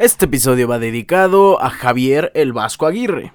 Este episodio va dedicado a Javier el Vasco Aguirre.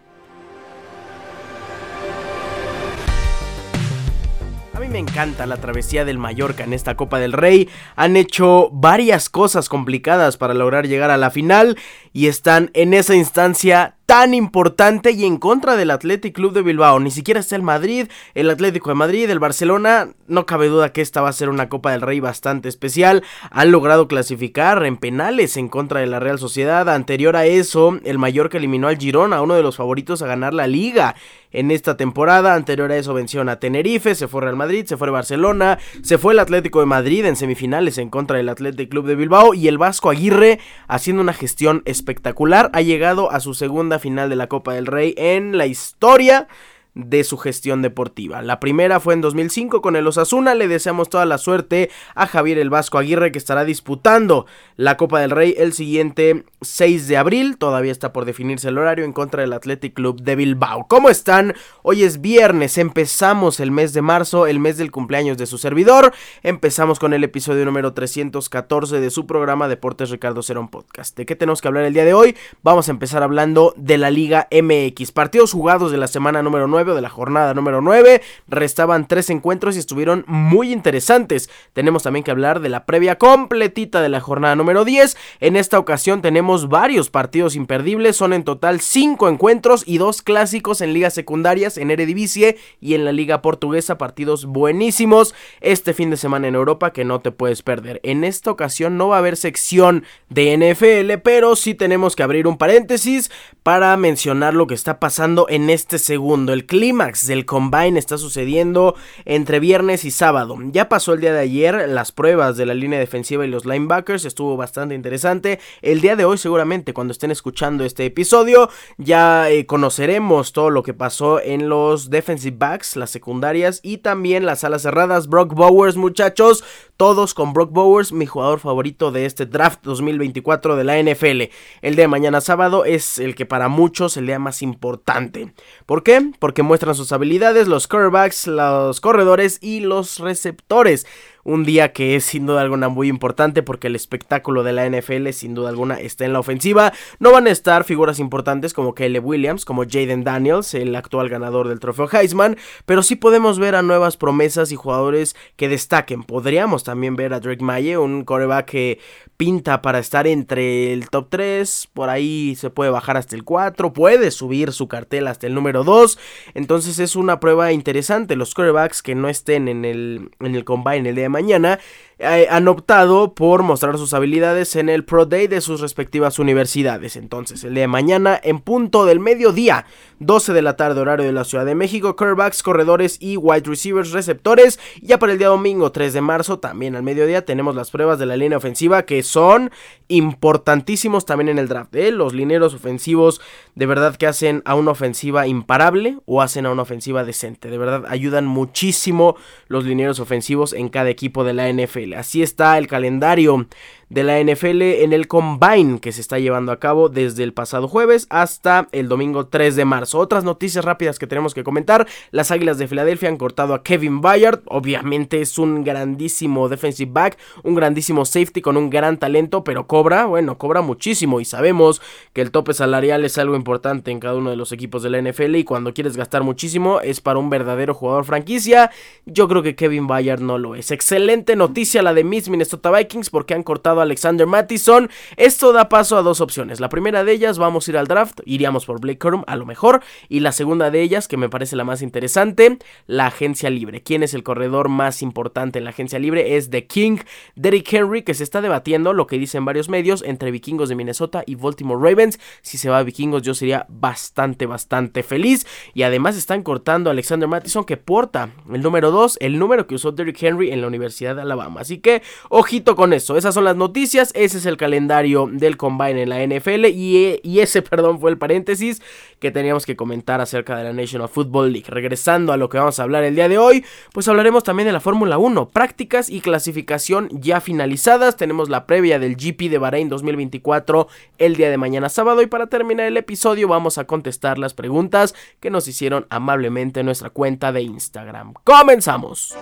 A mí me encanta la travesía del Mallorca en esta Copa del Rey. Han hecho varias cosas complicadas para lograr llegar a la final y están en esa instancia tan importante y en contra del Athletic Club de Bilbao. Ni siquiera está el Madrid, el Atlético de Madrid, el Barcelona. No cabe duda que esta va a ser una Copa del Rey bastante especial. Han logrado clasificar en penales en contra de la Real Sociedad. Anterior a eso, el Mallorca eliminó al Girona, uno de los favoritos a ganar la liga en esta temporada. Anterior a eso venció a Tenerife, se fue Real Madrid, se fue Barcelona, se fue el Atlético de Madrid en semifinales en contra del Athletic Club de Bilbao y el Vasco Aguirre haciendo una gestión espectacular ha llegado a su segunda final de la Copa del Rey en la historia de su gestión deportiva. La primera fue en 2005 con el Osasuna. Le deseamos toda la suerte a Javier el Vasco Aguirre que estará disputando la Copa del Rey el siguiente 6 de abril. Todavía está por definirse el horario en contra del Athletic Club de Bilbao. ¿Cómo están? Hoy es viernes. Empezamos el mes de marzo, el mes del cumpleaños de su servidor. Empezamos con el episodio número 314 de su programa Deportes Ricardo Cerón Podcast. ¿De qué tenemos que hablar el día de hoy? Vamos a empezar hablando de la Liga MX. Partidos jugados de la semana número 9 de la jornada número 9. Restaban tres encuentros y estuvieron muy interesantes. Tenemos también que hablar de la previa completita de la jornada número 10. En esta ocasión tenemos varios partidos imperdibles. Son en total cinco encuentros y dos clásicos en ligas secundarias, en Eredivisie y en la Liga Portuguesa. Partidos buenísimos este fin de semana en Europa que no te puedes perder. En esta ocasión no va a haber sección de NFL, pero sí tenemos que abrir un paréntesis para mencionar lo que está pasando en este segundo. El clímax del combine está sucediendo entre viernes y sábado. Ya pasó el día de ayer las pruebas de la línea defensiva y los linebackers, estuvo bastante interesante. El día de hoy seguramente cuando estén escuchando este episodio ya eh, conoceremos todo lo que pasó en los defensive backs, las secundarias y también las alas cerradas. Brock Bowers muchachos, todos con Brock Bowers, mi jugador favorito de este draft 2024 de la NFL. El día de mañana sábado es el que para muchos el día más importante. ¿Por qué? Porque muestran sus habilidades los quarterbacks, los corredores y los receptores un día que es sin duda alguna muy importante porque el espectáculo de la NFL sin duda alguna está en la ofensiva. No van a estar figuras importantes como Caleb Williams, como Jaden Daniels, el actual ganador del trofeo Heisman, pero sí podemos ver a nuevas promesas y jugadores que destaquen. Podríamos también ver a Drake Maye, un coreback que pinta para estar entre el top 3, por ahí se puede bajar hasta el 4, puede subir su cartel hasta el número 2, entonces es una prueba interesante. Los corebacks que no estén en el, en el combine día mañana eh, han optado por mostrar sus habilidades en el Pro Day de sus respectivas universidades. Entonces, el día de mañana, en punto del mediodía, 12 de la tarde, horario de la Ciudad de México, curvebacks, corredores y wide receivers receptores. Ya para el día domingo 3 de marzo, también al mediodía, tenemos las pruebas de la línea ofensiva que son importantísimos también en el draft. ¿eh? Los lineros ofensivos de verdad que hacen a una ofensiva imparable o hacen a una ofensiva decente. De verdad ayudan muchísimo los lineros ofensivos en cada equipo de la NFL. Así está el calendario de la NFL en el Combine que se está llevando a cabo desde el pasado jueves hasta el domingo 3 de marzo. Otras noticias rápidas que tenemos que comentar. Las Águilas de Filadelfia han cortado a Kevin Bayard. Obviamente es un grandísimo defensive back, un grandísimo safety con un gran talento, pero cobra, bueno, cobra muchísimo y sabemos que el tope salarial es algo importante en cada uno de los equipos de la NFL y cuando quieres gastar muchísimo es para un verdadero jugador franquicia. Yo creo que Kevin Bayard no lo es. Excelente noticia la de Miss Minnesota Vikings porque han cortado Alexander Mattison. Esto da paso a dos opciones. La primera de ellas, vamos a ir al draft, iríamos por Blake Corum a lo mejor. Y la segunda de ellas, que me parece la más interesante, la agencia libre. ¿Quién es el corredor más importante en la agencia libre? Es The King, Derrick Henry, que se está debatiendo lo que dicen varios medios entre vikingos de Minnesota y Baltimore Ravens. Si se va a vikingos, yo sería bastante, bastante feliz. Y además están cortando a Alexander Mattison, que porta el número 2, el número que usó Derrick Henry en la Universidad de Alabama. Así que, ojito con eso. Esas son las noticias. Ese es el calendario del Combine en la NFL. Y, y, ese, perdón, fue el paréntesis que teníamos que comentar acerca de la National Football League. Regresando a lo que vamos a hablar el día de hoy, pues hablaremos también de la Fórmula 1. Prácticas y clasificación ya finalizadas. Tenemos la previa del GP de Bahrein 2024 el día de mañana sábado. Y para terminar el episodio, vamos a contestar las preguntas que nos hicieron amablemente en nuestra cuenta de Instagram. ¡Comenzamos!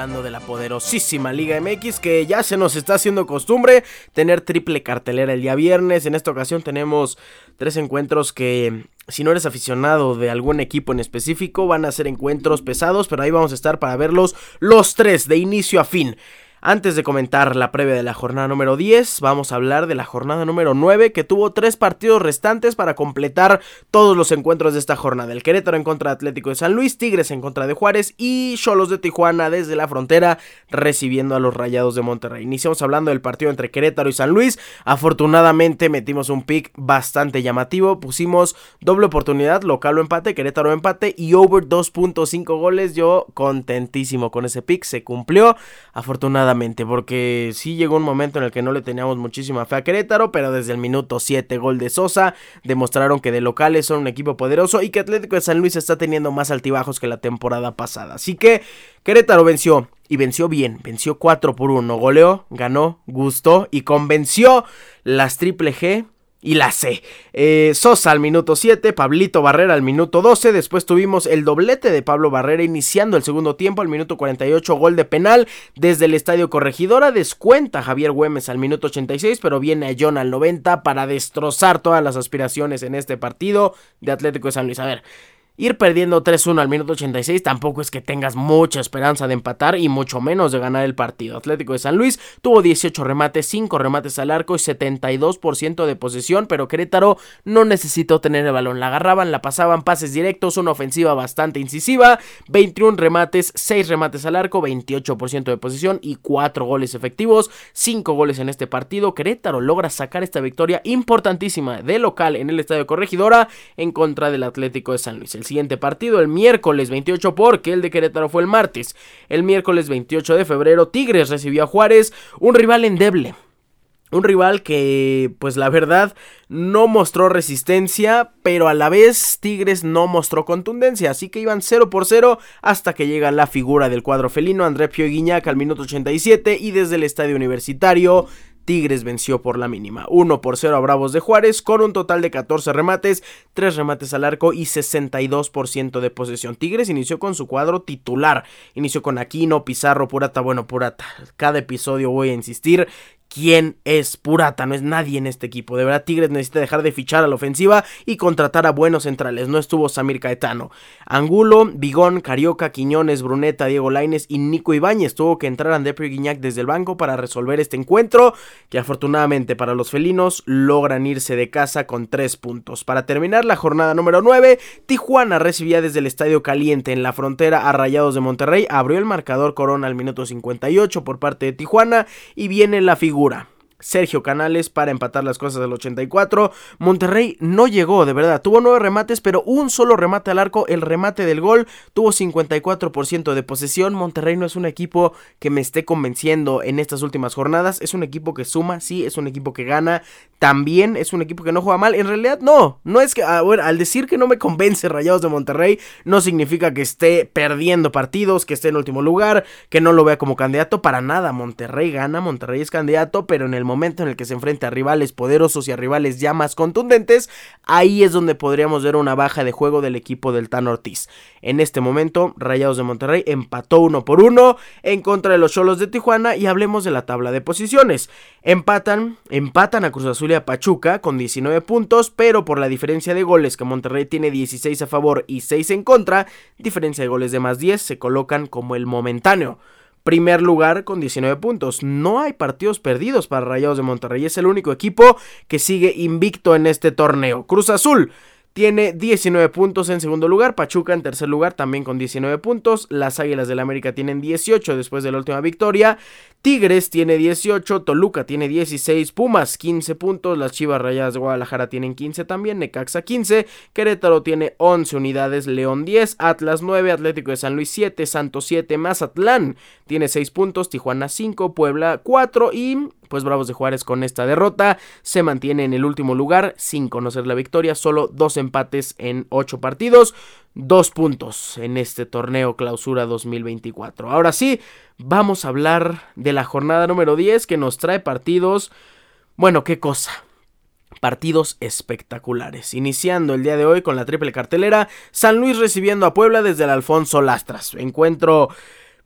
Hablando de la poderosísima Liga MX que ya se nos está haciendo costumbre tener triple cartelera el día viernes. En esta ocasión tenemos tres encuentros que si no eres aficionado de algún equipo en específico van a ser encuentros pesados, pero ahí vamos a estar para verlos los tres de inicio a fin. Antes de comentar la previa de la jornada número 10, vamos a hablar de la jornada número 9 que tuvo tres partidos restantes para completar todos los encuentros de esta jornada. El Querétaro en contra de Atlético de San Luis, Tigres en contra de Juárez y Cholos de Tijuana desde la frontera recibiendo a los Rayados de Monterrey. Iniciamos hablando del partido entre Querétaro y San Luis. Afortunadamente metimos un pick bastante llamativo. Pusimos doble oportunidad, local o empate, Querétaro empate y over 2.5 goles. Yo contentísimo con ese pick, se cumplió. Afortunadamente porque sí llegó un momento en el que no le teníamos muchísima fe a Querétaro, pero desde el minuto 7 gol de Sosa demostraron que de locales son un equipo poderoso y que Atlético de San Luis está teniendo más altibajos que la temporada pasada. Así que Querétaro venció y venció bien, venció 4 por 1, goleó, ganó, gustó y convenció las Triple G y la C. Eh, Sosa al minuto 7, Pablito Barrera al minuto 12, después tuvimos el doblete de Pablo Barrera iniciando el segundo tiempo al minuto 48, gol de penal desde el Estadio Corregidora, descuenta Javier Güemes al minuto 86, pero viene a John al 90 para destrozar todas las aspiraciones en este partido de Atlético de San Luis. A ver, Ir perdiendo 3-1 al minuto 86 tampoco es que tengas mucha esperanza de empatar y mucho menos de ganar el partido. Atlético de San Luis tuvo 18 remates, 5 remates al arco y 72% de posesión, pero Querétaro no necesitó tener el balón. La agarraban, la pasaban, pases directos, una ofensiva bastante incisiva, 21 remates, 6 remates al arco, 28% de posesión y 4 goles efectivos, 5 goles en este partido. Querétaro logra sacar esta victoria importantísima de local en el Estadio Corregidora en contra del Atlético de San Luis siguiente partido el miércoles 28 porque el de Querétaro fue el martes. El miércoles 28 de febrero Tigres recibió a Juárez, un rival endeble. Un rival que, pues la verdad, no mostró resistencia, pero a la vez Tigres no mostró contundencia, así que iban 0 por 0 hasta que llega la figura del cuadro felino, André Pio Guiñac al minuto 87 y desde el estadio universitario Tigres venció por la mínima, 1 por 0 a Bravos de Juárez con un total de 14 remates, 3 remates al arco y 62% de posesión. Tigres inició con su cuadro titular, inició con Aquino, Pizarro, Purata, bueno, Purata. Cada episodio voy a insistir quién es Purata, no es nadie en este equipo. De verdad, Tigres necesita dejar de fichar a la ofensiva y contratar a buenos centrales. No estuvo Samir Caetano. Angulo, Bigón, Carioca, Quiñones, Bruneta, Diego Laines y Nico Ibáñez. Tuvo que entrar André Guiñac desde el banco para resolver este encuentro, que afortunadamente para los felinos logran irse de casa con tres puntos. Para terminar la jornada número 9, Tijuana recibía desde el Estadio Caliente en la frontera a Rayados de Monterrey. Abrió el marcador Corona al minuto 58 por parte de Tijuana y viene la figura figura. Sergio Canales para empatar las cosas del 84. Monterrey no llegó, de verdad. Tuvo nueve remates, pero un solo remate al arco. El remate del gol tuvo 54% de posesión. Monterrey no es un equipo que me esté convenciendo en estas últimas jornadas. Es un equipo que suma, sí, es un equipo que gana. También es un equipo que no juega mal. En realidad, no. No es que, ah, bueno, al decir que no me convence Rayados de Monterrey, no significa que esté perdiendo partidos, que esté en último lugar, que no lo vea como candidato. Para nada. Monterrey gana, Monterrey es candidato, pero en el momento en el que se enfrenta a rivales poderosos y a rivales ya más contundentes, ahí es donde podríamos ver una baja de juego del equipo del Tan Ortiz. En este momento, Rayados de Monterrey empató uno por uno en contra de los Cholos de Tijuana y hablemos de la tabla de posiciones. Empatan, empatan a Cruz Azul y a Pachuca con 19 puntos, pero por la diferencia de goles que Monterrey tiene 16 a favor y 6 en contra, diferencia de goles de más 10 se colocan como el momentáneo primer lugar con 19 puntos. No hay partidos perdidos para Rayados de Monterrey. Es el único equipo que sigue invicto en este torneo. Cruz Azul tiene 19 puntos en segundo lugar, Pachuca en tercer lugar también con 19 puntos, las Águilas del América tienen 18 después de la última victoria, Tigres tiene 18, Toluca tiene 16, Pumas 15 puntos, las Chivas Rayadas de Guadalajara tienen 15 también, Necaxa 15, Querétaro tiene 11 unidades, León 10, Atlas 9, Atlético de San Luis 7, Santos 7, Mazatlán tiene 6 puntos, Tijuana 5, Puebla 4 y pues Bravos de Juárez con esta derrota se mantiene en el último lugar sin conocer la victoria, solo dos empates en ocho partidos, dos puntos en este torneo clausura 2024. Ahora sí, vamos a hablar de la jornada número 10 que nos trae partidos, bueno, qué cosa. partidos espectaculares. Iniciando el día de hoy con la triple cartelera, San Luis recibiendo a Puebla desde el Alfonso Lastras. Encuentro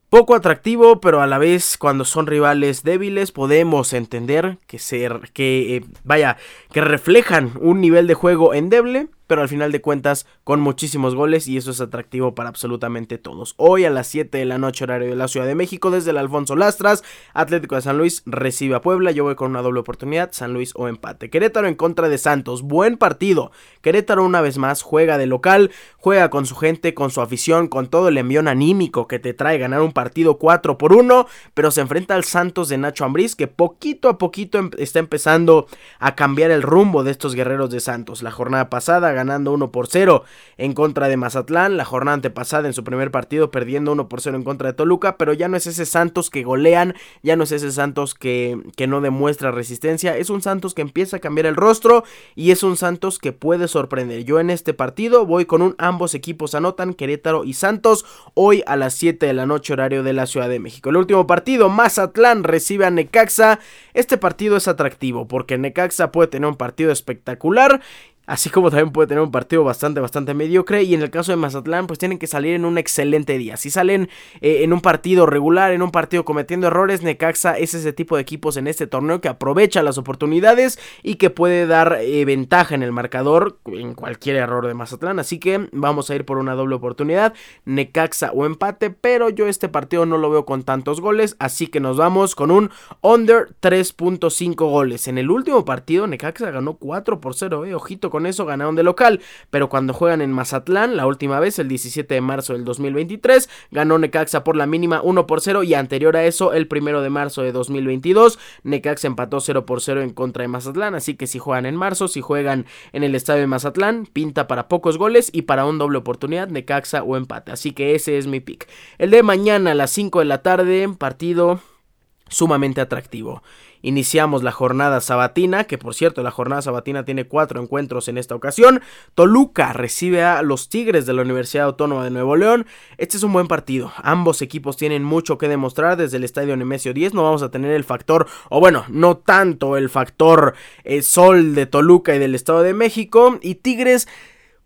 poco atractivo, pero a la vez cuando son rivales débiles podemos entender que ser que eh, vaya, que reflejan un nivel de juego endeble pero al final de cuentas con muchísimos goles y eso es atractivo para absolutamente todos. Hoy a las 7 de la noche horario de la Ciudad de México desde el Alfonso Lastras, Atlético de San Luis recibe a Puebla, yo voy con una doble oportunidad, San Luis o empate. Querétaro en contra de Santos, buen partido. Querétaro una vez más juega de local, juega con su gente, con su afición, con todo el envión anímico que te trae ganar un partido 4 por 1, pero se enfrenta al Santos de Nacho Ambriz que poquito a poquito em, está empezando a cambiar el rumbo de estos guerreros de Santos. La jornada pasada ganando 1 por 0 en contra de Mazatlán, la jornada antepasada en su primer partido perdiendo 1 por 0 en contra de Toluca, pero ya no es ese Santos que golean, ya no es ese Santos que, que no demuestra resistencia, es un Santos que empieza a cambiar el rostro y es un Santos que puede sorprender. Yo en este partido voy con un ambos equipos anotan Querétaro y Santos hoy a las 7 de la noche horario de la Ciudad de México. El último partido, Mazatlán recibe a Necaxa. Este partido es atractivo porque Necaxa puede tener un partido espectacular Así como también puede tener un partido bastante, bastante mediocre. Y en el caso de Mazatlán, pues tienen que salir en un excelente día. Si salen eh, en un partido regular, en un partido cometiendo errores, Necaxa es ese tipo de equipos en este torneo que aprovecha las oportunidades y que puede dar eh, ventaja en el marcador en cualquier error de Mazatlán. Así que vamos a ir por una doble oportunidad, Necaxa o empate. Pero yo este partido no lo veo con tantos goles. Así que nos vamos con un under 3.5 goles. En el último partido, Necaxa ganó 4 por 0. Eh. Ojito con eso ganaron de local, pero cuando juegan en Mazatlán, la última vez, el 17 de marzo del 2023, ganó Necaxa por la mínima 1 por 0 y anterior a eso, el primero de marzo de 2022, Necaxa empató 0 por 0 en contra de Mazatlán, así que si juegan en marzo, si juegan en el estadio de Mazatlán, pinta para pocos goles y para un doble oportunidad, Necaxa o empate, así que ese es mi pick. El de mañana a las 5 de la tarde, partido sumamente atractivo. Iniciamos la jornada sabatina, que por cierto la jornada sabatina tiene cuatro encuentros en esta ocasión. Toluca recibe a los Tigres de la Universidad Autónoma de Nuevo León. Este es un buen partido. Ambos equipos tienen mucho que demostrar desde el estadio Nemesio 10. No vamos a tener el factor, o bueno, no tanto el factor eh, sol de Toluca y del Estado de México. Y Tigres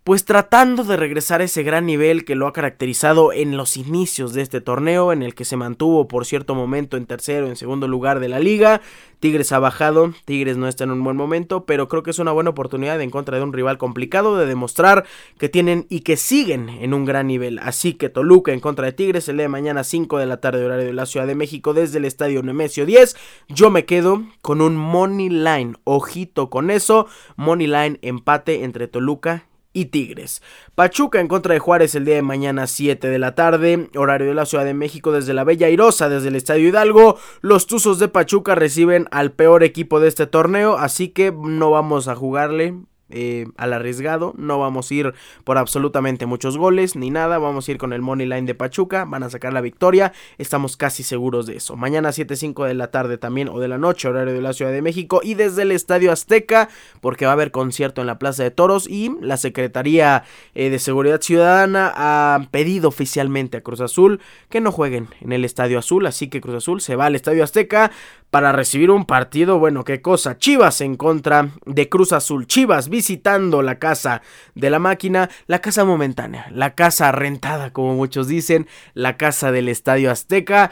pues tratando de regresar a ese gran nivel que lo ha caracterizado en los inicios de este torneo, en el que se mantuvo por cierto momento en tercero, en segundo lugar de la liga. Tigres ha bajado, Tigres no está en un buen momento, pero creo que es una buena oportunidad en contra de un rival complicado de demostrar que tienen y que siguen en un gran nivel. Así que Toluca en contra de Tigres el día de mañana 5 de la tarde horario de la Ciudad de México desde el Estadio Nemesio 10. Yo me quedo con un money line, ojito con eso, money line empate entre Toluca y Tigres. Pachuca en contra de Juárez el día de mañana 7 de la tarde, horario de la Ciudad de México desde la Bella Irosa, desde el Estadio Hidalgo. Los Tuzos de Pachuca reciben al peor equipo de este torneo, así que no vamos a jugarle eh, al arriesgado. No vamos a ir por absolutamente muchos goles ni nada. Vamos a ir con el money line de Pachuca. Van a sacar la victoria. Estamos casi seguros de eso. Mañana 7.05 de la tarde también o de la noche, horario de la Ciudad de México. Y desde el Estadio Azteca, porque va a haber concierto en la Plaza de Toros. Y la Secretaría eh, de Seguridad Ciudadana ha pedido oficialmente a Cruz Azul que no jueguen en el Estadio Azul. Así que Cruz Azul se va al Estadio Azteca para recibir un partido, bueno, qué cosa, Chivas en contra de Cruz Azul, Chivas visitando la casa de la máquina, la casa momentánea, la casa rentada como muchos dicen, la casa del Estadio Azteca.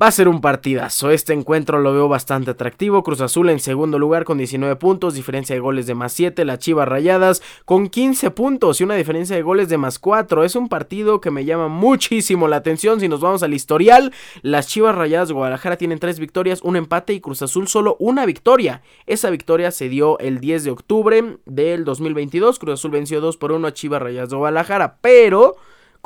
Va a ser un partidazo. Este encuentro lo veo bastante atractivo. Cruz Azul en segundo lugar con 19 puntos, diferencia de goles de más 7. Las Chivas Rayadas con 15 puntos y una diferencia de goles de más 4. Es un partido que me llama muchísimo la atención. Si nos vamos al historial, las Chivas Rayadas Guadalajara tienen 3 victorias, un empate y Cruz Azul solo una victoria. Esa victoria se dio el 10 de octubre del 2022. Cruz Azul venció 2 por 1 a Chivas Rayadas Guadalajara, pero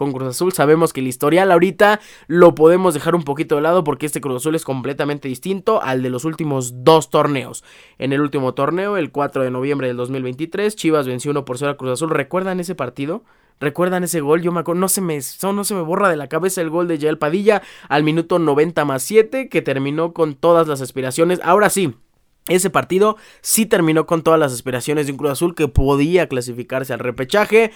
con Cruz Azul. Sabemos que el historial ahorita lo podemos dejar un poquito de lado porque este Cruz Azul es completamente distinto al de los últimos dos torneos. En el último torneo, el 4 de noviembre del 2023, Chivas venció 1 por 0 a Cruz Azul. ¿Recuerdan ese partido? ¿Recuerdan ese gol? Yo me acuerdo, no se me, no se me borra de la cabeza el gol de Yael Padilla al minuto 90 más 7 que terminó con todas las aspiraciones. Ahora sí, ese partido sí terminó con todas las aspiraciones de un Cruz Azul que podía clasificarse al repechaje.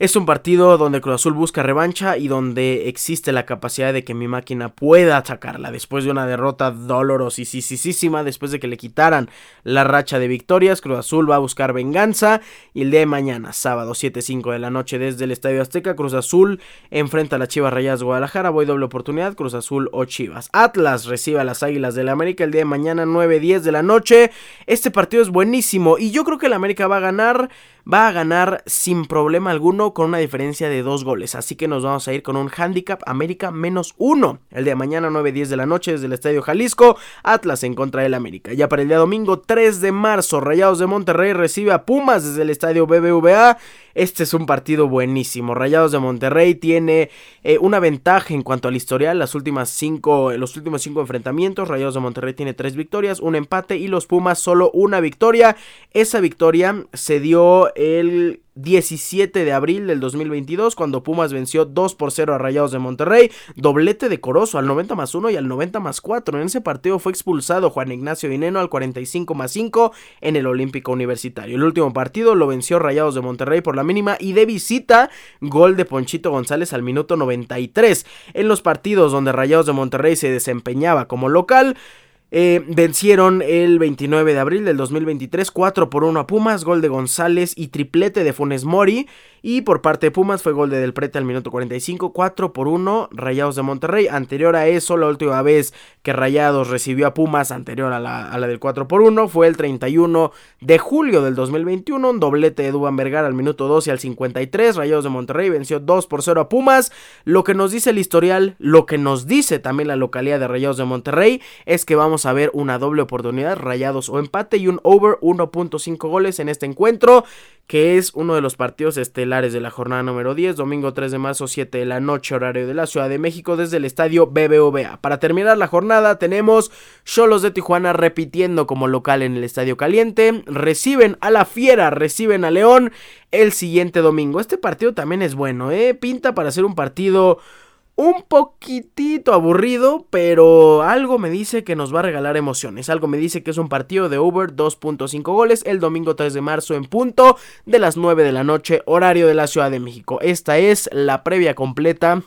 Es un partido donde Cruz Azul busca revancha y donde existe la capacidad de que mi máquina pueda atacarla después de una derrota dolorosísima, después de que le quitaran la racha de victorias. Cruz Azul va a buscar venganza y el día de mañana, sábado 7-5 de la noche desde el Estadio Azteca, Cruz Azul enfrenta a la Chivas Rayas Guadalajara. Voy doble oportunidad, Cruz Azul o Chivas. Atlas recibe a las Águilas del la América el día de mañana 9-10 de la noche. Este partido es buenísimo y yo creo que el América va a ganar va a ganar sin problema alguno con una diferencia de dos goles. Así que nos vamos a ir con un handicap América menos uno. El de mañana 9-10 de la noche desde el Estadio Jalisco, Atlas en contra del América. Ya para el día domingo 3 de marzo, Rayados de Monterrey recibe a Pumas desde el Estadio BBVA. Este es un partido buenísimo. Rayados de Monterrey tiene eh, una ventaja en cuanto al historial. Las últimas cinco, los últimos cinco enfrentamientos, Rayados de Monterrey tiene tres victorias, un empate y los Pumas solo una victoria. Esa victoria se dio el 17 de abril del 2022 cuando Pumas venció 2 por 0 a Rayados de Monterrey, doblete de Corozo al 90 más 1 y al 90 más 4. En ese partido fue expulsado Juan Ignacio Dineno al 45 más 5 en el Olímpico Universitario. El último partido lo venció Rayados de Monterrey por la mínima y de visita gol de Ponchito González al minuto 93. En los partidos donde Rayados de Monterrey se desempeñaba como local, eh, vencieron el 29 de abril del 2023 4 por 1 a Pumas, gol de González y triplete de Funes Mori. Y por parte de Pumas fue gol de Del Prete al minuto 45, 4 por 1, Rayados de Monterrey. Anterior a eso, la última vez que Rayados recibió a Pumas, anterior a la, del 4 por 1, fue el 31 de julio del 2021. Un doblete de Duban Vergara al minuto 12 y al 53. Rayados de Monterrey venció 2 por 0 a Pumas. Lo que nos dice el historial, lo que nos dice también la localidad de Rayados de Monterrey, es que vamos a ver una doble oportunidad, Rayados o empate y un over 1.5 goles en este encuentro que es uno de los partidos estelares de la jornada número 10, domingo 3 de marzo 7 de la noche, horario de la Ciudad de México, desde el estadio BBVA. Para terminar la jornada tenemos Cholos de Tijuana repitiendo como local en el Estadio Caliente, reciben a la Fiera, reciben a León el siguiente domingo. Este partido también es bueno, ¿eh? pinta para ser un partido un poquitito aburrido, pero algo me dice que nos va a regalar emociones. Algo me dice que es un partido de over 2.5 goles el domingo 3 de marzo en punto de las 9 de la noche, horario de la Ciudad de México. Esta es la previa completa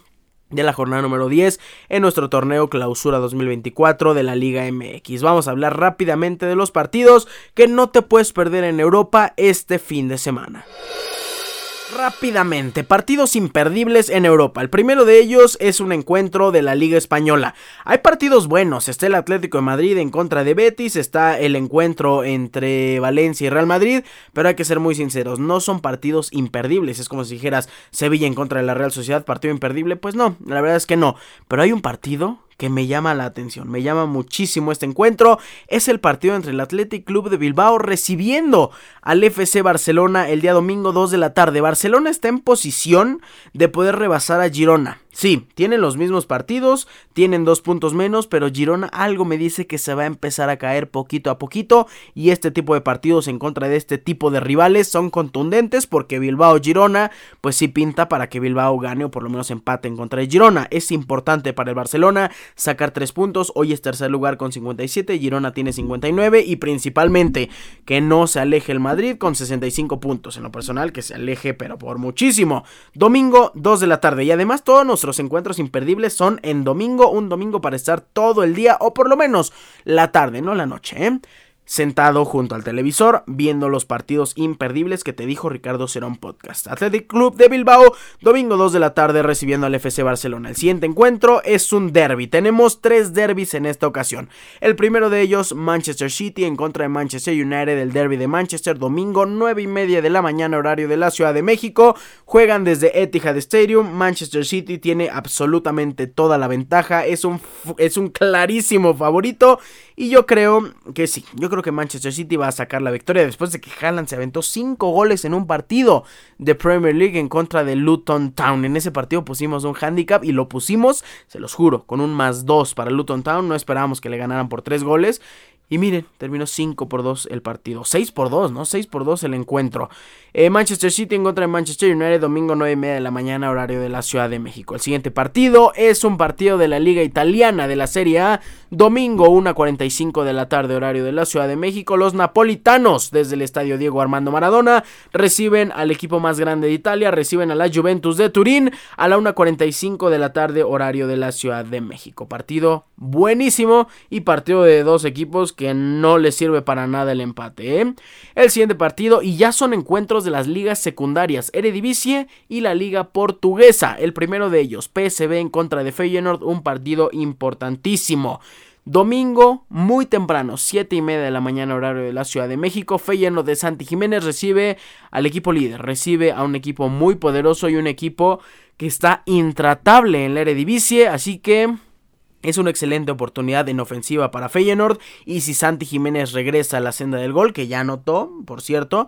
de la jornada número 10 en nuestro torneo clausura 2024 de la Liga MX. Vamos a hablar rápidamente de los partidos que no te puedes perder en Europa este fin de semana. Rápidamente, partidos imperdibles en Europa. El primero de ellos es un encuentro de la Liga Española. Hay partidos buenos, está el Atlético de Madrid en contra de Betis, está el encuentro entre Valencia y Real Madrid, pero hay que ser muy sinceros, no son partidos imperdibles. Es como si dijeras Sevilla en contra de la Real Sociedad, partido imperdible. Pues no, la verdad es que no. Pero hay un partido que me llama la atención, me llama muchísimo este encuentro, es el partido entre el Athletic Club de Bilbao recibiendo al FC Barcelona el día domingo 2 de la tarde. Barcelona está en posición de poder rebasar a Girona. Sí, tienen los mismos partidos, tienen dos puntos menos, pero Girona algo me dice que se va a empezar a caer poquito a poquito y este tipo de partidos en contra de este tipo de rivales son contundentes porque Bilbao Girona pues sí pinta para que Bilbao gane o por lo menos empate en contra de Girona. Es importante para el Barcelona sacar tres puntos, hoy es tercer lugar con 57, Girona tiene 59 y principalmente que no se aleje el Madrid con 65 puntos, en lo personal que se aleje pero por muchísimo. Domingo 2 de la tarde y además todos nuestros encuentros imperdibles son en domingo, un domingo para estar todo el día o por lo menos la tarde, no la noche, ¿eh? Sentado junto al televisor viendo los partidos imperdibles que te dijo Ricardo Cerón Podcast. Athletic Club de Bilbao, domingo 2 de la tarde recibiendo al FC Barcelona. El siguiente encuentro es un derby. Tenemos tres derbis en esta ocasión. El primero de ellos, Manchester City en contra de Manchester United, el derby de Manchester, domingo 9 y media de la mañana, horario de la Ciudad de México. Juegan desde Etihad Stadium. Manchester City tiene absolutamente toda la ventaja. Es un, es un clarísimo favorito. Y yo creo que sí, yo creo que Manchester City va a sacar la victoria después de que Haaland se aventó 5 goles en un partido de Premier League en contra de Luton Town. En ese partido pusimos un handicap y lo pusimos, se los juro, con un más 2 para Luton Town. No esperábamos que le ganaran por 3 goles. Y miren, terminó 5 por 2 el partido. 6 por 2, ¿no? 6 por 2 el encuentro. Eh, Manchester City en contra de Manchester United, domingo 9 y media de la mañana, horario de la Ciudad de México. El siguiente partido es un partido de la Liga Italiana de la Serie A. Domingo 1.45 de la tarde, horario de la Ciudad de México. Los napolitanos, desde el estadio Diego Armando Maradona, reciben al equipo más grande de Italia, reciben a la Juventus de Turín a la 1.45 de la tarde, horario de la Ciudad de México. Partido buenísimo y partido de dos equipos que no les sirve para nada el empate. ¿eh? El siguiente partido y ya son encuentros de las ligas secundarias Eredivisie y la liga portuguesa. El primero de ellos, PSV en contra de Feyenoord, un partido importantísimo. Domingo, muy temprano, 7 y media de la mañana, horario de la Ciudad de México. Feyenoord de Santi Jiménez recibe al equipo líder, recibe a un equipo muy poderoso y un equipo que está intratable en la Eredivisie. Así que es una excelente oportunidad en ofensiva para Feyenoord. Y si Santi Jiménez regresa a la senda del gol, que ya anotó, por cierto.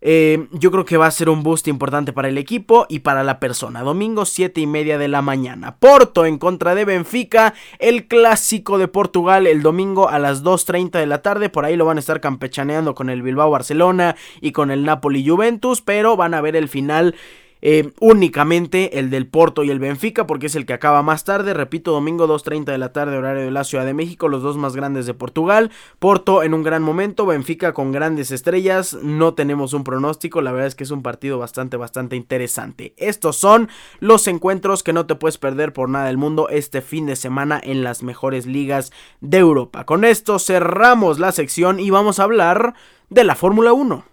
Eh, yo creo que va a ser un boost importante para el equipo y para la persona. Domingo 7 y media de la mañana. Porto en contra de Benfica. El clásico de Portugal el domingo a las 2.30 de la tarde. Por ahí lo van a estar campechaneando con el Bilbao Barcelona y con el Napoli Juventus. Pero van a ver el final eh, únicamente el del Porto y el Benfica, porque es el que acaba más tarde. Repito, domingo 2.30 de la tarde, horario de la Ciudad de México, los dos más grandes de Portugal. Porto en un gran momento, Benfica con grandes estrellas. No tenemos un pronóstico, la verdad es que es un partido bastante, bastante interesante. Estos son los encuentros que no te puedes perder por nada del mundo este fin de semana en las mejores ligas de Europa. Con esto cerramos la sección y vamos a hablar de la Fórmula 1.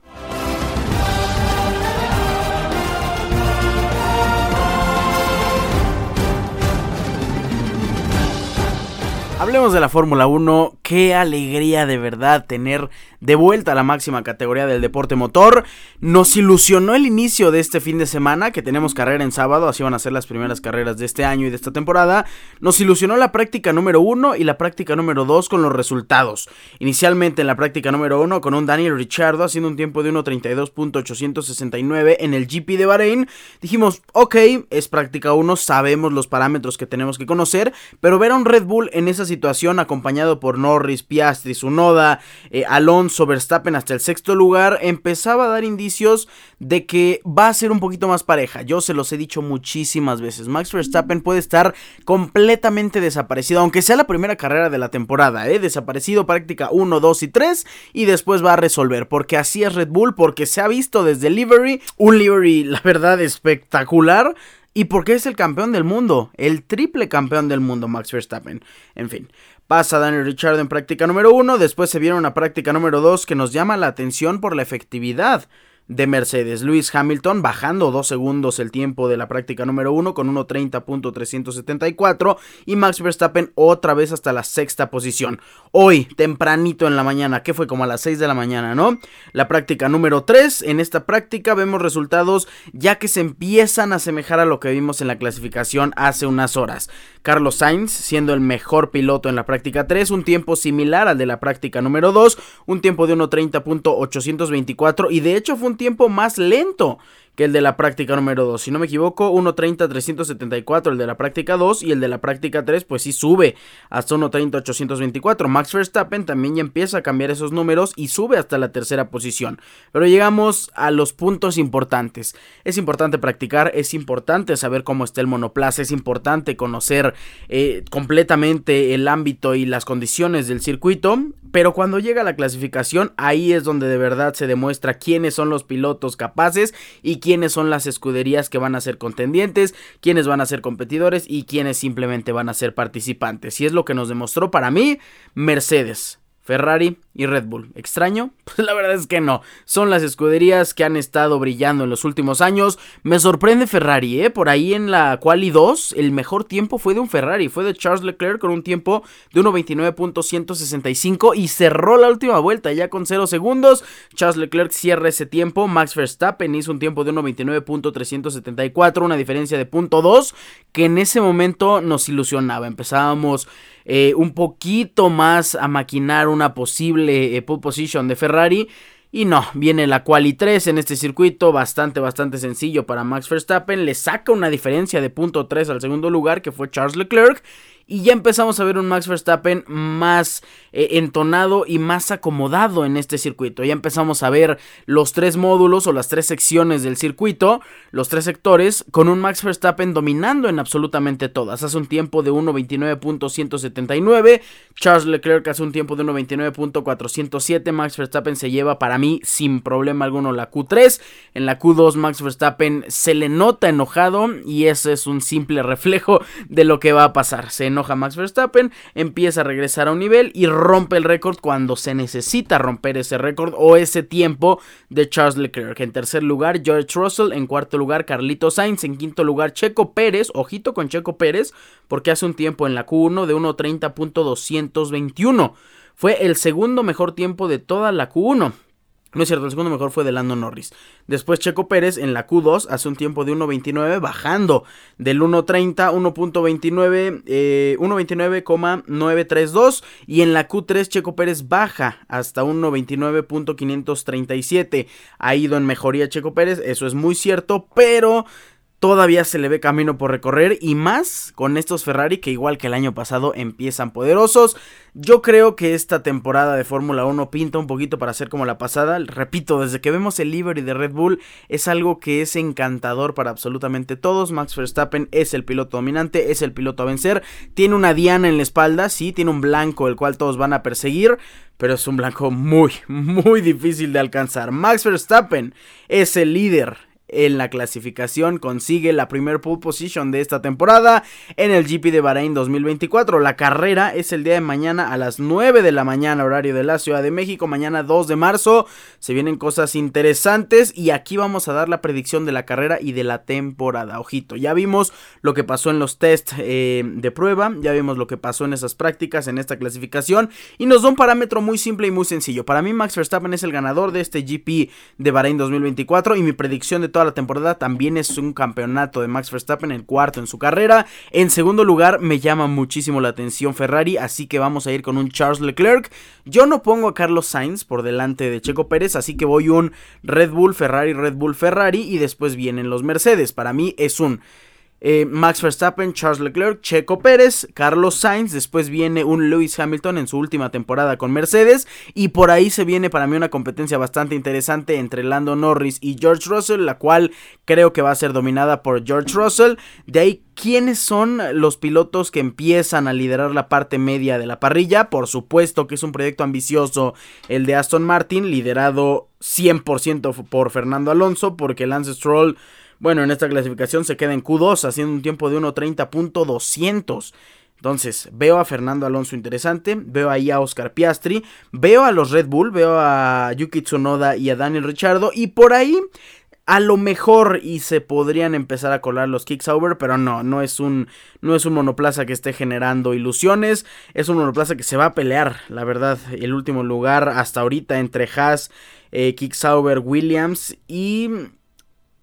Hablemos de la Fórmula 1. Qué alegría de verdad tener de vuelta a la máxima categoría del deporte motor. Nos ilusionó el inicio de este fin de semana, que tenemos carrera en sábado, así van a ser las primeras carreras de este año y de esta temporada. Nos ilusionó la práctica número 1 y la práctica número 2 con los resultados. Inicialmente en la práctica número 1 con un Daniel Ricciardo haciendo un tiempo de 1.32.869 en el GP de Bahrein. Dijimos, ok, es práctica 1, sabemos los parámetros que tenemos que conocer, pero ver a un Red Bull en esa situación acompañado por Norris, Piastri, Sunoda, eh, Alonso, Verstappen hasta el sexto lugar, empezaba a dar indicios de que va a ser un poquito más pareja. Yo se los he dicho muchísimas veces. Max Verstappen puede estar completamente desaparecido, aunque sea la primera carrera de la temporada, ¿eh? desaparecido práctica 1, 2 y 3 y después va a resolver, porque así es Red Bull, porque se ha visto desde livery, un livery la verdad espectacular y porque es el campeón del mundo, el triple campeón del mundo, Max Verstappen. En fin, pasa Daniel Richard en práctica número 1, después se viene una práctica número 2 que nos llama la atención por la efectividad de Mercedes. Lewis Hamilton bajando dos segundos el tiempo de la práctica número 1 con 1.30.374 y Max Verstappen otra vez hasta la sexta posición. Hoy, tempranito en la mañana, que fue como a las 6 de la mañana, ¿no? La práctica número 3. En esta práctica vemos resultados ya que se empiezan a asemejar a lo que vimos en la clasificación hace unas horas. Carlos Sainz siendo el mejor piloto en la práctica 3, un tiempo similar al de la práctica número 2, un tiempo de 1.30.824 y de hecho fue un tiempo más lento que el de la práctica número 2. Si no me equivoco, 1.30-374 el de la práctica 2 y el de la práctica 3 pues sí sube hasta 1.30-824. Max Verstappen también ya empieza a cambiar esos números y sube hasta la tercera posición. Pero llegamos a los puntos importantes. Es importante practicar, es importante saber cómo está el monoplaza, es importante conocer eh, completamente el ámbito y las condiciones del circuito. Pero cuando llega la clasificación, ahí es donde de verdad se demuestra quiénes son los pilotos capaces y quiénes son las escuderías que van a ser contendientes, quiénes van a ser competidores y quiénes simplemente van a ser participantes. Y es lo que nos demostró para mí Mercedes. Ferrari y Red Bull. ¿Extraño? Pues la verdad es que no. Son las escuderías que han estado brillando en los últimos años. Me sorprende Ferrari, ¿eh? Por ahí en la Quali 2, el mejor tiempo fue de un Ferrari. Fue de Charles Leclerc con un tiempo de 1.29.165 y cerró la última vuelta ya con 0 segundos. Charles Leclerc cierra ese tiempo. Max Verstappen hizo un tiempo de 1.29.374, una diferencia de .2 que en ese momento nos ilusionaba. Empezábamos eh, un poquito más a maquinar una posible eh, pole position de Ferrari. Y no, viene la quali 3 en este circuito, bastante, bastante sencillo para Max Verstappen. Le saca una diferencia de punto 3 al segundo lugar, que fue Charles Leclerc. Y ya empezamos a ver un Max Verstappen más eh, entonado y más acomodado en este circuito. Ya empezamos a ver los tres módulos o las tres secciones del circuito, los tres sectores, con un Max Verstappen dominando en absolutamente todas. Hace un tiempo de 1.29.179, Charles Leclerc hace un tiempo de 1.29.407, Max Verstappen se lleva para mí sin problema alguno la Q3. En la Q2 Max Verstappen se le nota enojado y ese es un simple reflejo de lo que va a pasar. Se enoja Max Verstappen, empieza a regresar a un nivel y rompe el récord cuando se necesita romper ese récord o ese tiempo de Charles Leclerc. En tercer lugar, George Russell. En cuarto lugar, Carlito Sainz. En quinto lugar, Checo Pérez. Ojito con Checo Pérez, porque hace un tiempo en la Q1 de 1.30.221. Fue el segundo mejor tiempo de toda la Q1. No es cierto, el segundo mejor fue de Lando Norris. Después Checo Pérez en la Q2 hace un tiempo de 1.29 bajando del 1.30 1.29 1.29,932 y en la Q3 Checo Pérez baja hasta 1.29.537. Ha ido en mejoría Checo Pérez, eso es muy cierto, pero todavía se le ve camino por recorrer y más con estos Ferrari que igual que el año pasado empiezan poderosos. Yo creo que esta temporada de Fórmula 1 pinta un poquito para ser como la pasada. Repito, desde que vemos el livery de Red Bull es algo que es encantador para absolutamente todos. Max Verstappen es el piloto dominante, es el piloto a vencer. Tiene una diana en la espalda, sí, tiene un blanco el cual todos van a perseguir pero es un blanco muy, muy difícil de alcanzar. Max Verstappen es el líder en la clasificación consigue la primer pole position de esta temporada en el GP de Bahrein 2024. La carrera es el día de mañana a las 9 de la mañana horario de la Ciudad de México, mañana 2 de marzo. Se vienen cosas interesantes y aquí vamos a dar la predicción de la carrera y de la temporada. Ojito, ya vimos lo que pasó en los test eh, de prueba, ya vimos lo que pasó en esas prácticas, en esta clasificación y nos da un parámetro muy simple y muy sencillo. Para mí Max Verstappen es el ganador de este GP de Bahrein 2024 y mi predicción de toda la temporada también es un campeonato de Max Verstappen, el cuarto en su carrera. En segundo lugar, me llama muchísimo la atención Ferrari, así que vamos a ir con un Charles Leclerc. Yo no pongo a Carlos Sainz por delante de Checo Pérez, así que voy un Red Bull, Ferrari, Red Bull, Ferrari y después vienen los Mercedes. Para mí es un eh, Max Verstappen, Charles Leclerc, Checo Pérez, Carlos Sainz, después viene un Lewis Hamilton en su última temporada con Mercedes y por ahí se viene para mí una competencia bastante interesante entre Lando Norris y George Russell, la cual creo que va a ser dominada por George Russell. De ahí, ¿quiénes son los pilotos que empiezan a liderar la parte media de la parrilla? Por supuesto que es un proyecto ambicioso el de Aston Martin, liderado 100% por Fernando Alonso, porque Lance Stroll bueno, en esta clasificación se queda en Q2 haciendo un tiempo de 1.30.200. Entonces, veo a Fernando Alonso interesante, veo ahí a Oscar Piastri, veo a los Red Bull, veo a Yuki Tsunoda y a Daniel Richardo y por ahí a lo mejor y se podrían empezar a colar los kicks over, pero no, no es un no es un monoplaza que esté generando ilusiones, es un monoplaza que se va a pelear, la verdad, el último lugar hasta ahorita entre Haas, eh, Sauber, Williams y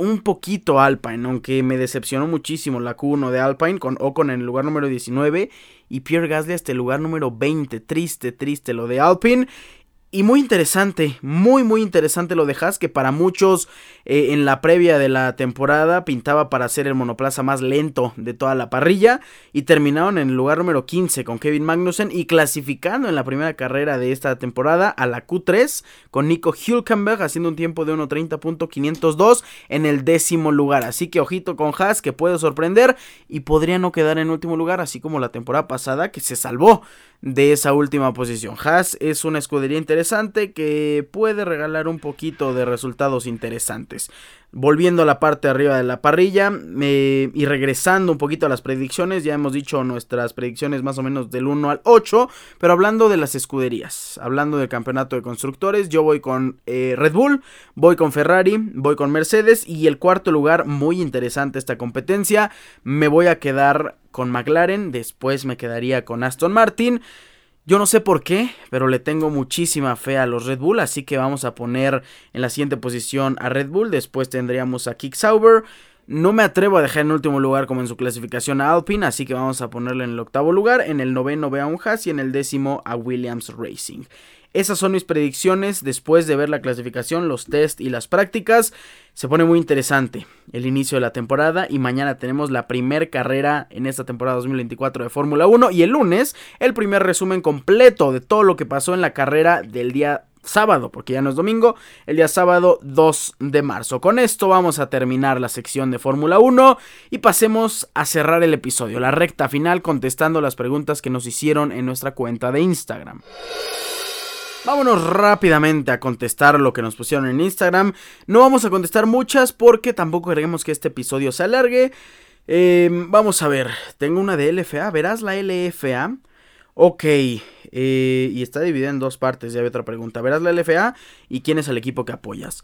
un poquito Alpine, aunque me decepcionó muchísimo la Q1 de Alpine con Ocon en el lugar número 19 y Pierre Gasly hasta el lugar número 20. Triste, triste lo de Alpine. Y muy interesante, muy muy interesante lo de Haas, que para muchos eh, en la previa de la temporada pintaba para ser el monoplaza más lento de toda la parrilla y terminaron en el lugar número 15 con Kevin Magnussen y clasificando en la primera carrera de esta temporada a la Q3 con Nico Hülkenberg haciendo un tiempo de 1.30.502 en el décimo lugar. Así que ojito con Haas que puede sorprender y podría no quedar en último lugar así como la temporada pasada que se salvó de esa última posición. Haas es una escudería interesante que puede regalar un poquito de resultados interesantes. Volviendo a la parte arriba de la parrilla y regresando un poquito a las predicciones, ya hemos dicho nuestras predicciones más o menos del 1 al 8, pero hablando de las escuderías, hablando del campeonato de constructores, yo voy con eh, Red Bull, voy con Ferrari, voy con Mercedes y el cuarto lugar, muy interesante esta competencia, me voy a quedar con McLaren, después me quedaría con Aston Martin. Yo no sé por qué, pero le tengo muchísima fe a los Red Bull, así que vamos a poner en la siguiente posición a Red Bull, después tendríamos a Kick Sauber. No me atrevo a dejar en último lugar como en su clasificación a Alpine, así que vamos a ponerle en el octavo lugar, en el noveno ve a un Haas y en el décimo a Williams Racing. Esas son mis predicciones después de ver la clasificación, los test y las prácticas. Se pone muy interesante el inicio de la temporada y mañana tenemos la primer carrera en esta temporada 2024 de Fórmula 1 y el lunes el primer resumen completo de todo lo que pasó en la carrera del día sábado, porque ya no es domingo, el día sábado 2 de marzo. Con esto vamos a terminar la sección de Fórmula 1 y pasemos a cerrar el episodio, la recta final contestando las preguntas que nos hicieron en nuestra cuenta de Instagram. Vámonos rápidamente a contestar lo que nos pusieron en Instagram. No vamos a contestar muchas porque tampoco queremos que este episodio se alargue. Em, vamos a ver, tengo una de LFA, ¿verás la LFA? Ok, eh, y está dividida en dos partes, ya hay otra pregunta. ¿Verás la LFA y quién es el equipo que apoyas?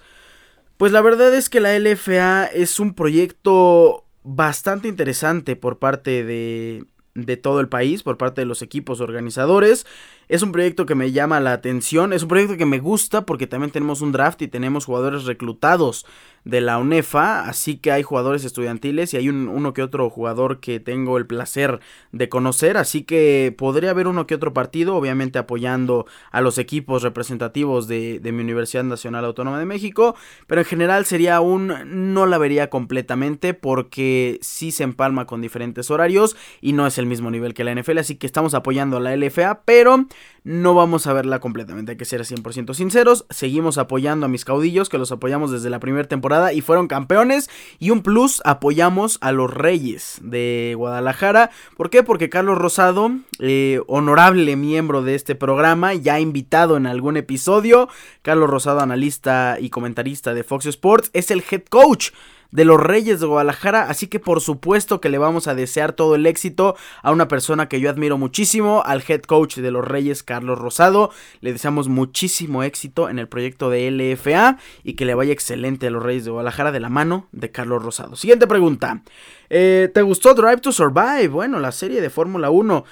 Pues la verdad es que la LFA es un proyecto bastante interesante por parte de, de todo el país, por parte de los equipos organizadores. Es un proyecto que me llama la atención, es un proyecto que me gusta porque también tenemos un draft y tenemos jugadores reclutados de la UNEFA, así que hay jugadores estudiantiles y hay un, uno que otro jugador que tengo el placer de conocer, así que podría haber uno que otro partido, obviamente apoyando a los equipos representativos de, de mi Universidad Nacional Autónoma de México, pero en general sería un, no la vería completamente porque sí se empalma con diferentes horarios y no es el mismo nivel que la NFL, así que estamos apoyando a la LFA, pero no vamos a verla completamente, hay que ser 100% sinceros, seguimos apoyando a mis caudillos que los apoyamos desde la primera temporada y fueron campeones. Y un plus, apoyamos a los Reyes de Guadalajara. ¿Por qué? Porque Carlos Rosado, eh, honorable miembro de este programa, ya invitado en algún episodio. Carlos Rosado, analista y comentarista de Fox Sports, es el head coach de los Reyes de Guadalajara, así que por supuesto que le vamos a desear todo el éxito a una persona que yo admiro muchísimo, al head coach de los Reyes, Carlos Rosado. Le deseamos muchísimo éxito en el proyecto de LFA y que le vaya excelente a los Reyes de Guadalajara de la mano de Carlos Rosado. Siguiente pregunta. Eh, ¿Te gustó Drive to Survive? Bueno, la serie de Fórmula 1.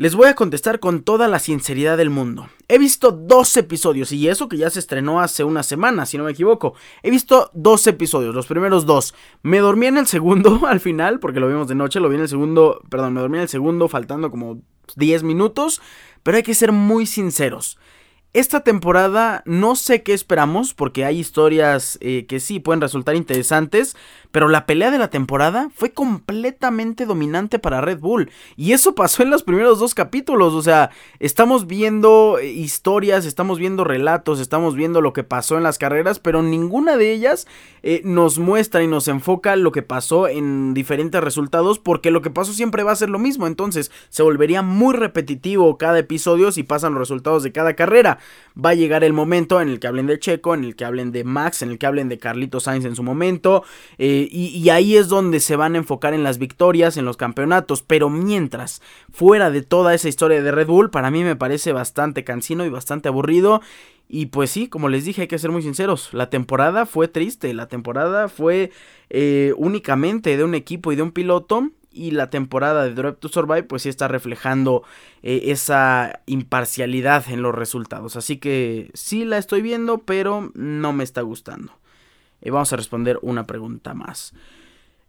Les voy a contestar con toda la sinceridad del mundo. He visto dos episodios, y eso que ya se estrenó hace una semana, si no me equivoco. He visto dos episodios, los primeros dos. Me dormí en el segundo al final, porque lo vimos de noche, lo vi en el segundo, perdón, me dormí en el segundo faltando como 10 minutos, pero hay que ser muy sinceros. Esta temporada no sé qué esperamos porque hay historias eh, que sí pueden resultar interesantes, pero la pelea de la temporada fue completamente dominante para Red Bull. Y eso pasó en los primeros dos capítulos. O sea, estamos viendo eh, historias, estamos viendo relatos, estamos viendo lo que pasó en las carreras, pero ninguna de ellas eh, nos muestra y nos enfoca lo que pasó en diferentes resultados, porque lo que pasó siempre va a ser lo mismo. Entonces, se volvería muy repetitivo cada episodio si pasan los resultados de cada carrera va a llegar el momento en el que hablen de Checo, en el que hablen de Max, en el que hablen de Carlito Sainz en su momento, eh, y, ahí es donde se van a enfocar en las victorias, en los campeonatos, pero mientras, fuera de toda esa historia de Red Bull, para mí me parece bastante cansino y bastante aburrido. Y pues sí, como les dije, hay que ser muy sinceros. La temporada fue triste. La temporada fue eh, únicamente de un equipo y de un piloto y la temporada de Drive to Survive pues sí está reflejando eh, esa imparcialidad en los resultados. Así que sí la estoy viendo, pero no me está gustando. Eh, vamos a responder una pregunta más.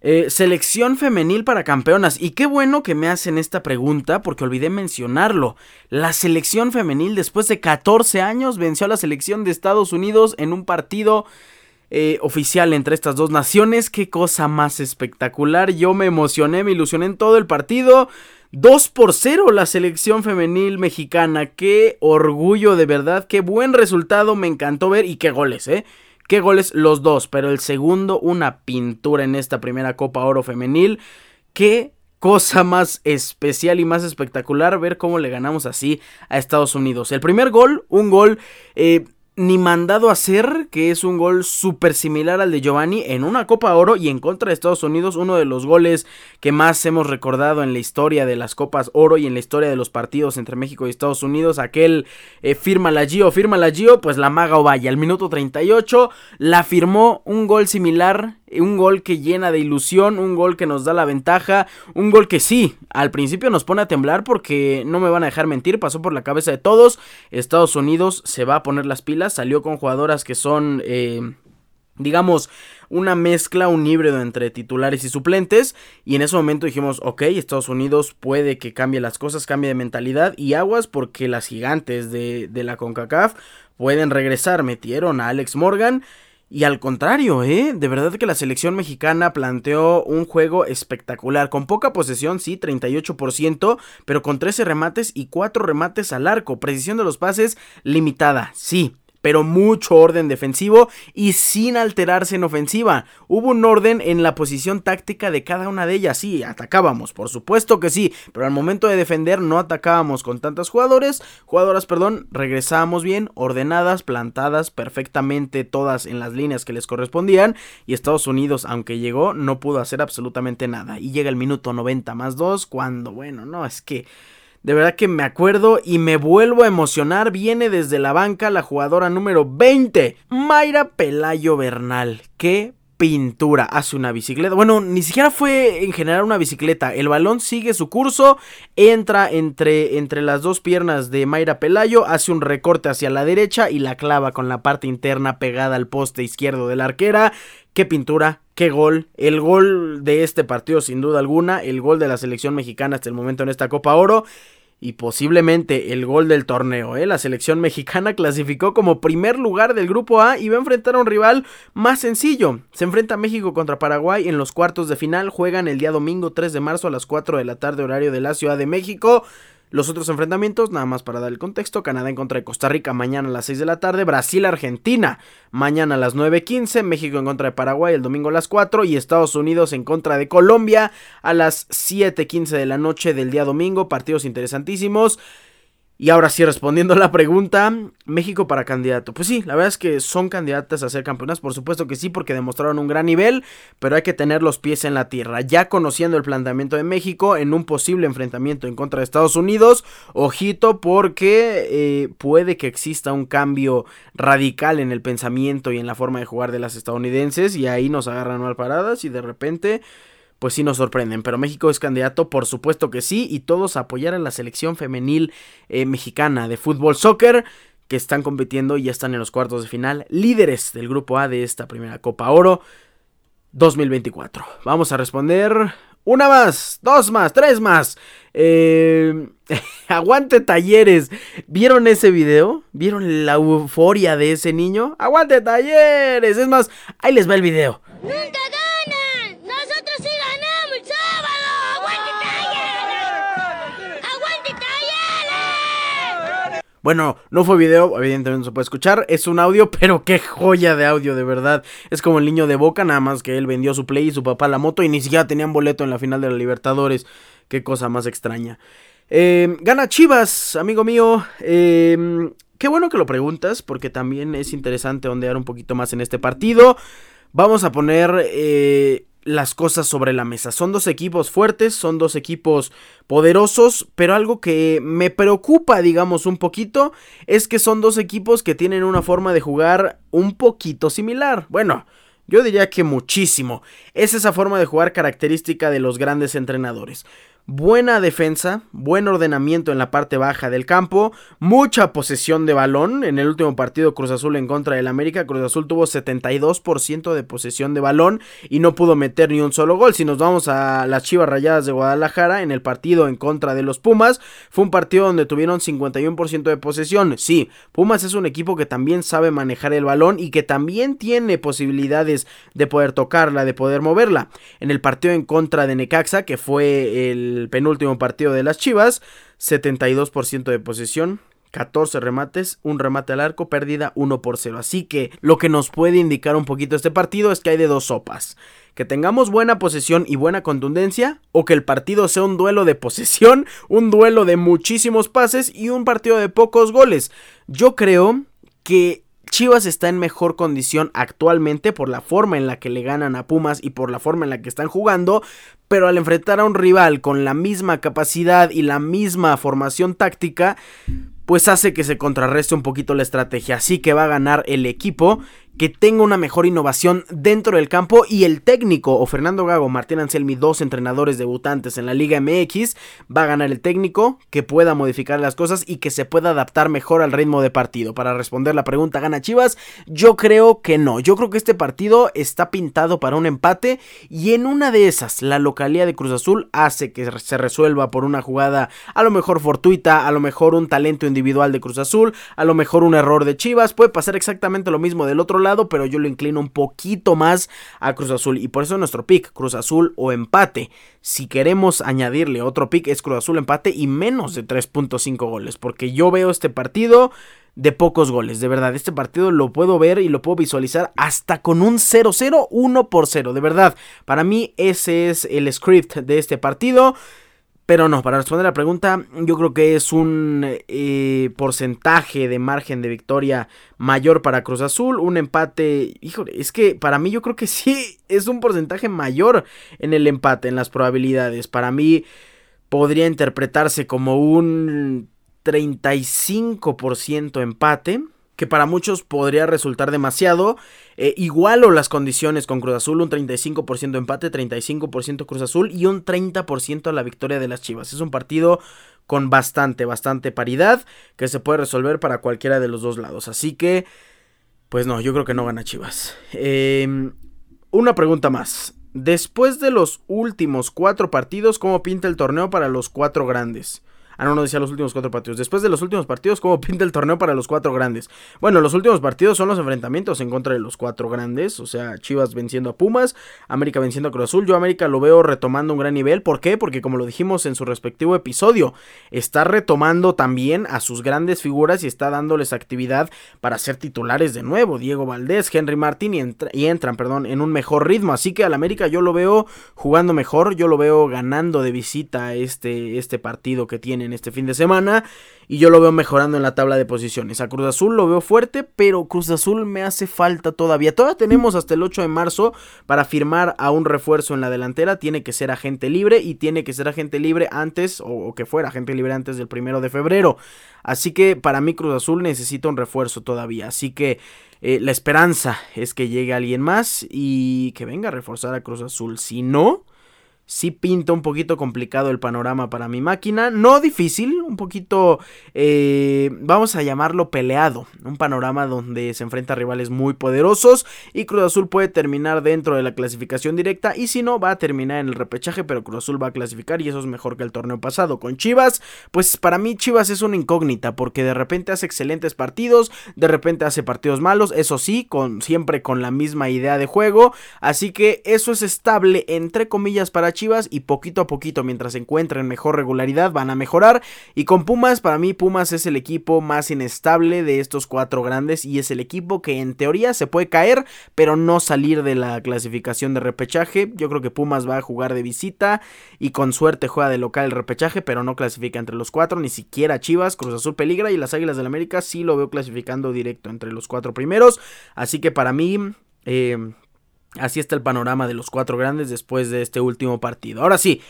Eh, selección femenil para campeonas. Y qué bueno que me hacen esta pregunta porque olvidé mencionarlo. La selección femenil después de 14 años venció a la selección de Estados Unidos en un partido eh, oficial entre estas dos naciones. Qué cosa más espectacular. Yo me emocioné, me ilusioné en todo el partido. 2 por 0 la selección femenil mexicana. Qué orgullo de verdad. Qué buen resultado. Me encantó ver. Y qué goles, ¿eh? Qué goles los dos. Pero el segundo, una pintura en esta primera Copa Oro femenil. Qué cosa más especial y más espectacular ver cómo le ganamos así a Estados Unidos. El primer gol, un gol... Eh, ni mandado a hacer, que es un gol súper similar al de Giovanni en una Copa Oro y en contra de Estados Unidos, uno de los goles que más hemos recordado en la historia de las Copas Oro y en la historia de los partidos entre México y Estados Unidos, aquel eh, firma la Gio, firma la Gio, pues la maga Ovalle al minuto 38 la firmó un gol similar un gol que llena de ilusión, un gol que nos da la ventaja, un gol que sí, al principio nos pone a temblar porque no me van a dejar mentir, pasó por la cabeza de todos, Estados Unidos se va a poner las pilas, salió con jugadoras que son... Eh, digamos, una mezcla, un híbrido entre titulares y suplentes. Y en ese momento dijimos, ok, Estados Unidos puede que cambie las cosas, cambie de mentalidad y aguas porque las gigantes de, la CONCACAF pueden regresar. Metieron a Alex Morgan. Y al contrario, ¿eh? De verdad que la selección mexicana planteó un juego espectacular, con poca posesión, sí, 38%, pero con 13 remates y 4 remates al arco, precisión de los pases limitada, sí, pero mucho orden defensivo y sin alterarse en ofensiva. Hubo un orden en la posición táctica de cada una de ellas. Sí, atacábamos, por supuesto que sí, pero al momento de defender no atacábamos con tantas jugadores, jugadoras, perdón, regresábamos bien, ordenadas, plantadas perfectamente todas en las líneas que les correspondían y Estados Unidos, aunque llegó, no pudo hacer absolutamente nada. Y llega el minuto 90 más 2 cuando, bueno, no, es que de verdad que me acuerdo y me vuelvo a emocionar. Viene desde la banca la jugadora número 20, Mayra Pelayo Bernal. Qué pintura. Hace una bicicleta. Bueno, ni siquiera fue en general una bicicleta. El balón sigue su curso. Entra entre, entre las dos piernas de Mayra Pelayo. Hace un recorte hacia la derecha y la clava con la parte interna pegada al poste izquierdo de la arquera. Qué pintura, qué gol. El gol de este partido, sin duda alguna. El gol de la selección mexicana hasta el momento en esta Copa Oro y posiblemente el gol del torneo. ¿eh? La selección mexicana clasificó como primer lugar del grupo A y va a enfrentar a un rival más sencillo. Se enfrenta México contra Paraguay en los cuartos de final. Juegan el día domingo 3 de marzo a las 4 de la tarde horario de la Ciudad de México. Los otros enfrentamientos, nada más para dar el contexto, Canadá en contra de Costa Rica mañana a las 6 de la tarde, Brasil-Argentina mañana a las 9.15, México en contra de Paraguay el domingo a las 4 y Estados Unidos en contra de Colombia a las 7.15 de la noche del día domingo, partidos interesantísimos. Y ahora sí, respondiendo a la pregunta, México para candidato. Pues sí, la verdad es que son candidatas a ser campeonas, por supuesto que sí, porque demostraron un gran nivel, pero hay que tener los pies en la tierra. Ya conociendo el planteamiento de México en un posible enfrentamiento en contra de Estados Unidos, ojito porque eh, puede que exista un cambio radical en el pensamiento y en la forma de jugar de las estadounidenses y ahí nos agarran mal paradas y de repente pues sí nos sorprenden. Pero México es candidato, por supuesto que sí, y todos apoyar a la selección femenil eh, mexicana de fútbol soccer que están compitiendo y ya están en los cuartos de final, líderes del grupo A de esta primera Copa Oro 2024. Vamos a responder una más, dos más, tres más. Eh, aguante talleres. ¿Vieron ese video? ¿Vieron la euforia de ese niño? Aguante talleres. Es más, ahí les va el video. Bueno, no fue video, evidentemente no se puede escuchar, es un audio, pero qué joya de audio, de verdad. Es como el niño de Boca, nada más que él vendió su play y su papá la moto y ni siquiera tenían boleto en la final de la Libertadores. Qué cosa más extraña. Em, gana Chivas, amigo mío. Em, qué bueno que lo preguntas, porque también es interesante ondear un poquito más en este partido. Vamos a poner eh, las cosas sobre la mesa. Son dos equipos fuertes, son dos equipos poderosos, pero algo que me preocupa, digamos, un poquito, es que son dos equipos que tienen una forma de jugar un poquito similar. Bueno, yo diría que muchísimo. Es esa forma de jugar característica de los grandes entrenadores buena defensa, buen ordenamiento en la parte baja del campo, mucha posesión de balón. En el último partido Cruz Azul en contra del América, Cruz Azul tuvo 72% de posesión de balón y no pudo meter ni un solo gol. Si nos vamos a las Chivas Rayadas de Guadalajara, en el partido en contra de los Pumas, fue un partido donde tuvieron 51% de posesión. Sí, Pumas es un equipo que también sabe manejar el balón y que también tiene posibilidades de poder tocarla, de poder moverla. En el partido en contra de Necaxa, que fue el penúltimo partido de las Chivas, 72% de posesión, 14 remates, un remate al arco, pérdida 1 por 0. Así que lo que nos puede indicar un poquito este partido es que hay de dos sopas. Que tengamos buena posesión y buena contundencia, o que el partido sea un duelo de posesión, un duelo de muchísimos pases y un partido de pocos goles. Yo creo que Chivas está en mejor condición actualmente por la forma en la que le ganan a Pumas y por la forma en la que están jugando, pero al enfrentar a un rival con la misma capacidad y la misma formación táctica, pues hace que se contrarreste un poquito la estrategia. Así que va a ganar el equipo que tenga una mejor innovación dentro del campo y el técnico o Fernando Gago, Martín Anselmi, dos entrenadores debutantes en la Liga MX, va a ganar el técnico que pueda modificar las cosas y que se pueda adaptar mejor al ritmo de partido. Para responder la pregunta, ¿gana Chivas? Yo creo que no. Yo creo que este partido está pintado para un empate y en una de esas la localidad de Cruz Azul hace que se resuelva por una jugada a lo mejor fortuita, a lo mejor un talento individual de Cruz Azul, a lo mejor un error de Chivas, puede pasar exactamente lo mismo del otro lado pero yo lo inclino un poquito más a Cruz Azul. Y por eso nuestro pick, Cruz Azul o empate. Si queremos añadirle otro pick, es Cruz Azul empate y menos de 3.5 goles. Porque yo veo este partido de pocos goles. De verdad, este partido lo puedo ver y lo puedo visualizar hasta con un 0-0, 1 por 0. De verdad, para mí ese es el script de este partido. Pero no, para responder la pregunta, yo creo que es un eh, porcentaje de margen de victoria mayor para Cruz Azul. Un empate, híjole, es que para mí yo creo que sí es un porcentaje mayor en el empate, en las probabilidades. Para mí podría interpretarse como un 35% empate que para muchos podría resultar demasiado. Eh, igual o las condiciones con Cruz Azul, un 35% empate, 35% Cruz Azul y un 30% a la victoria de las Chivas. Es un partido con bastante, bastante paridad que se puede resolver para cualquiera de los dos lados. Así que, pues no, yo creo que no gana Chivas. Em, una pregunta más. Después de los últimos cuatro partidos, ¿cómo pinta el torneo para los cuatro grandes? Ah, no, no decía los últimos cuatro partidos. Después de los últimos partidos, ¿cómo pinta el torneo para los cuatro grandes? Bueno, los últimos partidos son los enfrentamientos en contra de los cuatro grandes. O sea, Chivas venciendo a Pumas, América venciendo a Cruz Azul. Yo América lo veo retomando un gran nivel. ¿Por qué? Porque como lo dijimos en su respectivo episodio, está retomando también a sus grandes figuras y está dándoles actividad para ser titulares de nuevo. Diego Valdés, Henry Martín y, y entran, perdón, en un mejor ritmo. Así que al América yo lo veo jugando mejor. Yo lo veo ganando de visita este, este partido que tienen este fin de semana y yo lo veo mejorando en la tabla de posiciones. A Cruz Azul lo veo fuerte, pero Cruz Azul me hace falta todavía. Todavía tenemos hasta el 8 de marzo para firmar a un refuerzo en la delantera. Tiene que ser agente libre y tiene que ser agente libre antes, o, que fuera agente libre antes del primero de febrero. Así que para mí Cruz Azul necesita un refuerzo todavía. Así que eh, la esperanza es que llegue alguien más y que venga a reforzar a Cruz Azul. Si no sí pinta un poquito complicado el panorama para mi máquina. No difícil, un poquito, eh, vamos a llamarlo peleado. Un panorama donde se enfrenta a rivales muy poderosos y Cruz Azul puede terminar dentro de la clasificación directa y si no va a terminar en el repechaje, pero Cruz Azul va a clasificar y eso es mejor que el torneo pasado. Con Chivas, pues para mí Chivas es una incógnita porque de repente hace excelentes partidos, de repente hace partidos malos, eso sí, con siempre con la misma idea de juego, así que eso es estable entre comillas para Chivas y poquito a poquito mientras encuentren mejor regularidad van a mejorar. Y con Pumas, para mí Pumas es el equipo más inestable de estos cuatro grandes y es el equipo que en teoría se puede caer pero no salir de la clasificación de repechaje. Yo creo que Pumas va a jugar de visita y con suerte juega de local el repechaje pero no clasifica entre los cuatro, ni siquiera Chivas, Cruz Azul peligra y las Águilas del América sí lo veo clasificando directo entre los cuatro primeros. Así que para mí... Eh, Así está el panorama de los cuatro grandes después de este último partido. Ahora sí,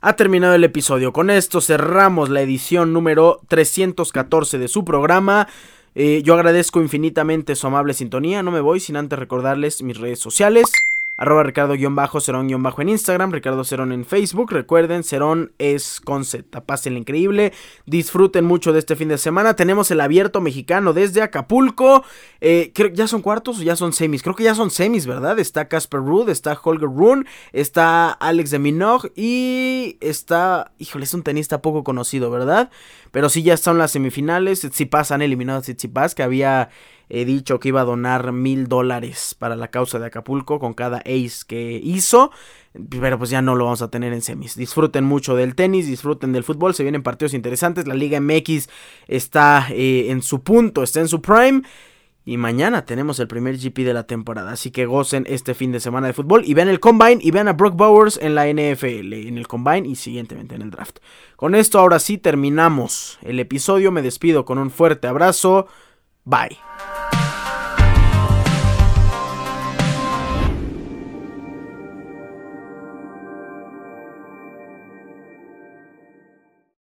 ha terminado el episodio. Con esto cerramos la edición número 314 de su programa. Eh, yo agradezco infinitamente su amable sintonía. No me voy sin antes recordarles mis redes sociales arroba Ricardo-Cerón-Bajo en Instagram, Ricardo Cerón en Facebook. Recuerden, Cerón es con Z. Increíble, disfruten mucho de este fin de semana. Tenemos el abierto mexicano desde Acapulco. Eh, creo ya son cuartos o ya son semis. Creo que ya son semis, ¿verdad? Está Casper Ruud, está Holger Rune, está Alex de Minogue y está, híjole, es un tenista poco conocido, ¿verdad? Pero sí ya están las semifinales. Tsitsipas han eliminado a Tsitsipas, que había he dicho que iba a donar mil dólares para la causa de Acapulco con cada ace que hizo. Pero pues ya no lo vamos a tener en semis. Disfruten mucho del tenis, disfruten del fútbol. Se vienen partidos interesantes. La Liga MX está eh, en su punto, está en su prime. Y mañana tenemos el primer GP de la temporada. Así que gocen este fin de semana de fútbol. Y vean el Combine y vean a Brock Bowers en la NFL. En el Combine y siguientemente en el draft. Con esto ahora sí terminamos el episodio. Me despido con un fuerte abrazo. Bye.